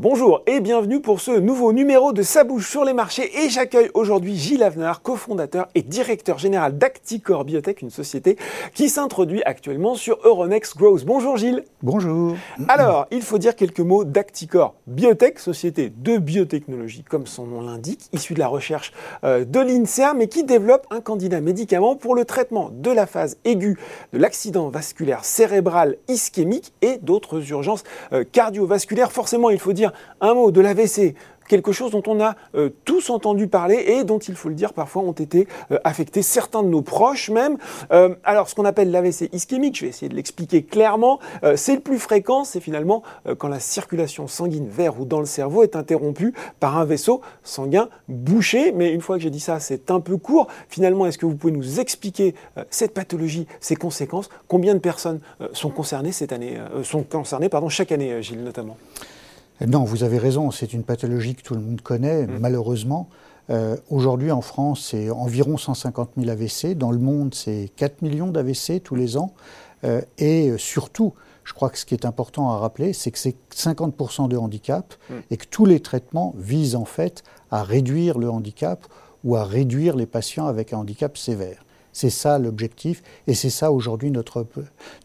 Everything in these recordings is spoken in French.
Bonjour et bienvenue pour ce nouveau numéro de Sa bouche sur les marchés et j'accueille aujourd'hui Gilles Avenard, cofondateur et directeur général d'Acticor Biotech, une société qui s'introduit actuellement sur Euronext Growth. Bonjour Gilles. Bonjour. Alors, il faut dire quelques mots d'Acticor Biotech, société de biotechnologie comme son nom l'indique, issue de la recherche euh, de l'INSERM mais qui développe un candidat médicament pour le traitement de la phase aiguë de l'accident vasculaire cérébral ischémique et d'autres urgences euh, cardiovasculaires. Forcément, il faut dire un mot de l'AVC, quelque chose dont on a euh, tous entendu parler et dont, il faut le dire, parfois ont été euh, affectés, certains de nos proches même. Euh, alors, ce qu'on appelle l'AVC ischémique, je vais essayer de l'expliquer clairement, c'est le plus fréquent, c'est finalement quand la circulation sanguine vers ou dans le cerveau est interrompue par un vaisseau sanguin bouché. Mais une fois que j'ai dit ça, c'est un peu court. Finalement, est-ce que vous pouvez nous expliquer cette pathologie, ses conséquences? Combien de personnes sont concernées cette année, sont concernées pardon, chaque année, Gilles, notamment? Non, vous avez raison, c'est une pathologie que tout le monde connaît, mm. malheureusement. Euh, aujourd'hui, en France, c'est environ 150 000 AVC. Dans le monde, c'est 4 millions d'AVC tous les ans. Euh, et surtout, je crois que ce qui est important à rappeler, c'est que c'est 50% de handicap mm. et que tous les traitements visent en fait à réduire le handicap ou à réduire les patients avec un handicap sévère. C'est ça l'objectif, et c'est ça aujourd'hui notre,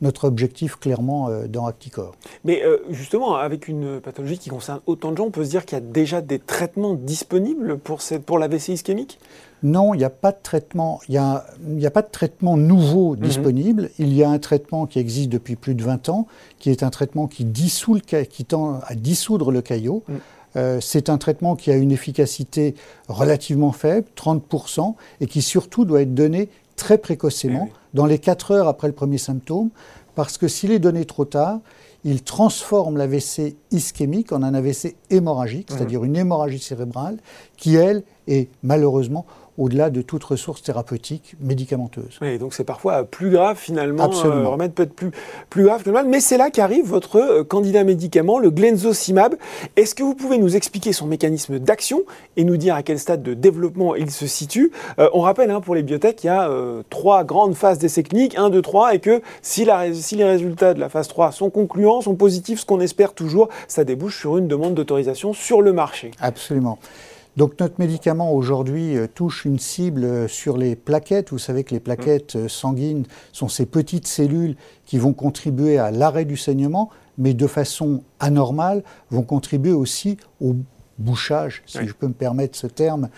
notre objectif clairement euh, dans Acticor. Mais euh, justement, avec une pathologie qui concerne autant de gens, on peut se dire qu'il y a déjà des traitements disponibles pour, pour l'AVC ischémique? Non, il n'y a pas de traitement. Il n'y a, pas de traitement nouveau mhm. disponible. Il y a un traitement qui existe depuis plus de 20 ans, qui est un traitement qui, dissout le, qui tend à dissoudre le caillot. Mm. Euh, c'est un traitement qui a une efficacité relativement faible, 30%, et qui surtout doit être donné très précocement, eh dans les 4 heures après le premier symptôme, parce que s'il est donné trop tard, il transforme l'AVC ischémique en un AVC hémorragique, mmh. c'est-à-dire une hémorragie cérébrale, qui, elle, est malheureusement au-delà de toute ressource thérapeutique médicamenteuse. Oui, donc c'est parfois plus grave finalement, Absolument. Euh, remède peut être plus, plus grave que le mal, mais c'est là qu'arrive votre euh, candidat médicament, le glenzocimab. Est-ce que vous pouvez nous expliquer son mécanisme d'action et nous dire à quel stade de développement il se situe? Euh, On rappelle hein, pour les biotech, il y a trois grandes phases d'essai cliniques, 1, 2, 3, et que si, la, si les résultats de la phase 3 sont concluants, sont positifs, ce qu'on espère toujours, ça débouche sur une demande d'autorisation sur le marché. Absolument. Donc notre médicament aujourd'hui euh, touche une cible euh, sur les plaquettes. Vous savez que les plaquettes euh, sanguines sont ces petites cellules qui vont contribuer à l'arrêt du saignement, mais de façon anormale vont contribuer aussi au bouchage, si je peux me permettre ce terme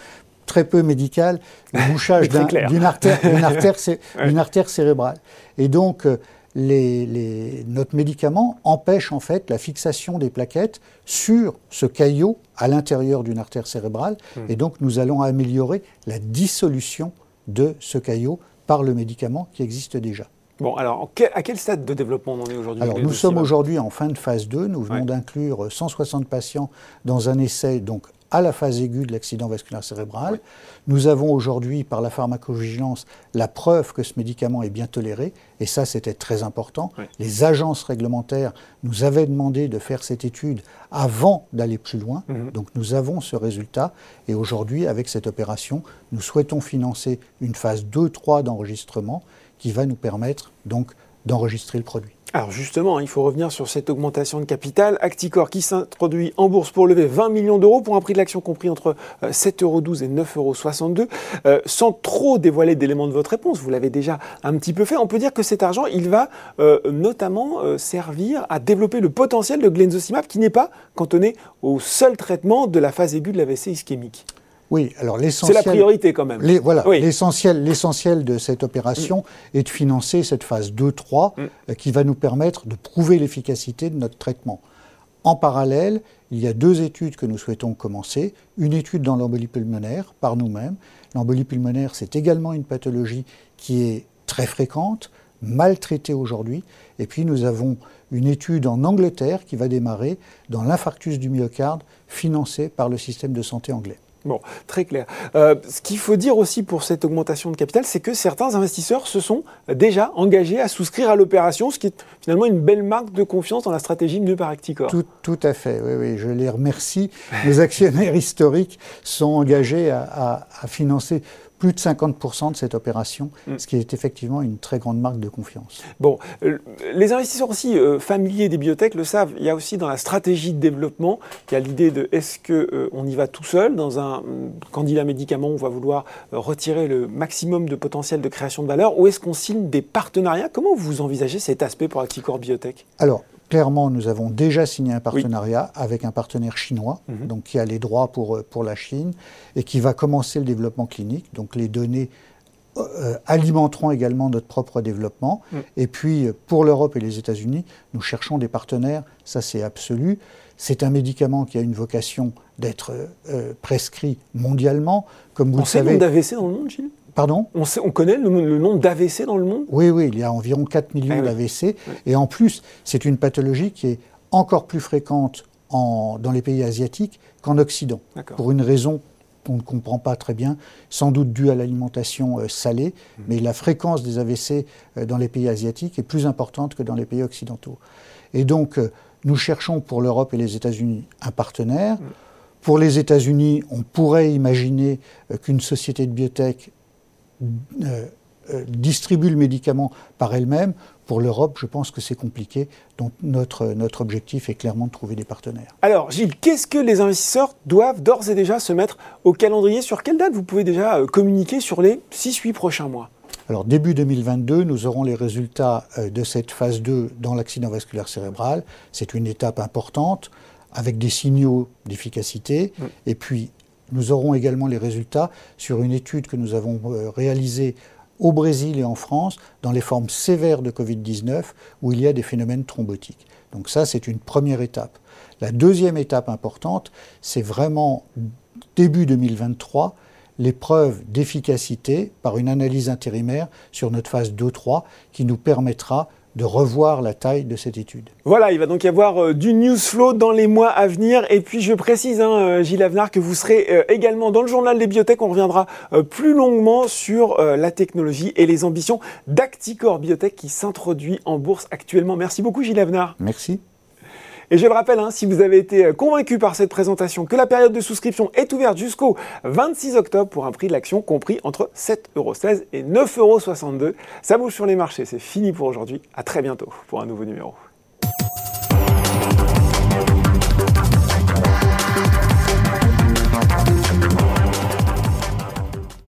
très peu médical, le bouchage d'une artère, artère, artère, cérébrale. Et donc notre médicament empêche en fait la fixation des plaquettes sur ce caillot à l'intérieur d'une artère cérébrale. Hmm. Et donc nous allons améliorer la dissolution de ce caillot par le médicament qui existe déjà. Bon, alors à quel stade de développement on en est aujourd'hui Alors nous sommes aujourd'hui en fin de phase 2. Nous venons d'inclure 160 patients dans un essai donc à la phase aiguë de l'accident vasculaire cérébral. Nous avons aujourd'hui, par la pharmacovigilance, la preuve que ce médicament est bien toléré, et ça c'était très important. Les agences réglementaires nous avaient demandé de faire cette étude avant d'aller plus loin, mhm. donc nous avons ce résultat, et aujourd'hui, avec cette opération, nous souhaitons financer une phase 2-3 d'enregistrement qui va nous permettre donc d'enregistrer le produit. Alors justement, il faut revenir sur cette augmentation de capital. Acticor qui s'introduit en bourse pour lever 20 millions d'euros pour un prix de l'action compris entre 7,12 euros et 9,62 euros. Euh, sans trop dévoiler d'éléments de votre réponse, vous l'avez déjà un petit peu fait, on peut dire que cet argent, il va euh, notamment euh, servir à développer le potentiel de glenzocimab qui n'est pas cantonné au seul traitement de la phase aiguë de l'AVC ischémique. Oui, alors l'essentiel. C'est la priorité quand même. voilà, l'essentiel, l'essentiel de cette opération mm. est de financer cette phase 2-3 mm. euh, qui va nous permettre de prouver l'efficacité de notre traitement. En parallèle, il y a deux études que nous souhaitons commencer. Une étude dans l'embolie pulmonaire par nous-mêmes. L'embolie pulmonaire, c'est également une pathologie qui est très fréquente, mal traitée aujourd'hui. Et puis nous avons une étude en Angleterre qui va démarrer dans l'infarctus du myocarde financée par le système de santé anglais. Bon, très clair. Euh, ce qu'il faut dire aussi pour cette augmentation de capital, c'est que certains investisseurs se sont déjà engagés à souscrire à l'opération, ce qui est finalement une belle marque de confiance dans la stratégie menée par Acticor. Tout, à fait, oui, oui, je les remercie. Les actionnaires historiques sont engagés à financer plus de 50% de cette opération, mm. ce qui est effectivement une très grande marque de confiance. Bon, euh, les investisseurs aussi euh, familiers des biotech le savent. Il y a aussi dans la stratégie de développement, il y a l'idée de est-ce qu'on euh, on y va tout seul dans un candidat médicament, on va vouloir retirer le maximum de potentiel de création de valeur, ou est-ce qu'on signe des partenariats? Comment vous envisagez cet aspect pour Acticor Biotech? Alors, Clairement, nous avons déjà signé un partenariat avec un partenaire chinois, mhm. donc qui a les droits pour, pour la Chine et qui va commencer le développement clinique. Donc les données euh, alimenteront également notre propre développement. Mm. Et puis, pour l'Europe et les États-Unis, nous cherchons des partenaires, ça c'est absolu. C'est un médicament qui a une vocation d'être euh, prescrit mondialement. Comme vous On le savez. d'AVC dans le monde, Gilles? Pardon on, on, connaît le, nombre d'AVC dans le monde? Oui, oui, il y a environ 4 millions ah d'AVC. Et en plus, c'est une pathologie qui est encore plus fréquente en, dans les pays asiatiques qu'en Occident, pour une raison qu'on ne comprend pas très bien, sans doute due à l'alimentation euh, salée, mmh. mais la fréquence des AVC euh, dans les pays asiatiques est plus importante que dans les pays occidentaux. Et donc, euh, nous cherchons pour l'Europe et les États-Unis un partenaire. Mmh. Pour les États-Unis, on pourrait imaginer qu'une société de biotech euh, euh, distribue le médicament par elle-même. Pour l'Europe, je pense que c'est compliqué. Donc notre, notre objectif est clairement de trouver des partenaires. Alors Gilles, qu'est-ce que les investisseurs doivent d'ores et déjà se mettre au calendrier? Sur quelle date vous pouvez déjà euh, communiquer sur les 6-8 prochains mois? Alors début 2022, nous aurons les résultats de cette phase 2 dans l'accident vasculaire cérébral. C'est une étape importante avec des signaux d'efficacité. Et puis nous aurons également les résultats sur une étude que nous avons euh, réalisée au Brésil et en France dans les formes sévères de Covid-19 où il y a des phénomènes thrombotiques. Donc ça, c'est une première étape. La deuxième étape importante, c'est vraiment début 2023, l'épreuve d'efficacité par une analyse intérimaire sur notre phase 2-3 qui nous permettra de revoir la taille de cette étude. Voilà, il va donc y avoir euh, du news flow dans les mois à venir. Et puis je précise, hein, euh, Gilles Avenard, que vous serez euh, également dans le journal des biotech. On reviendra plus longuement sur la technologie et les ambitions d'Acticor Biotech qui s'introduit en bourse actuellement. Merci beaucoup Gilles Avenard. Merci. Et je le rappelle, hein, si vous avez été convaincu par cette présentation, que la période de souscription est ouverte jusqu'au 26 octobre pour un prix de l'action compris entre 7,16€ et 9,62€. Ça bouge sur les marchés, c'est fini pour aujourd'hui. À très bientôt pour un nouveau numéro.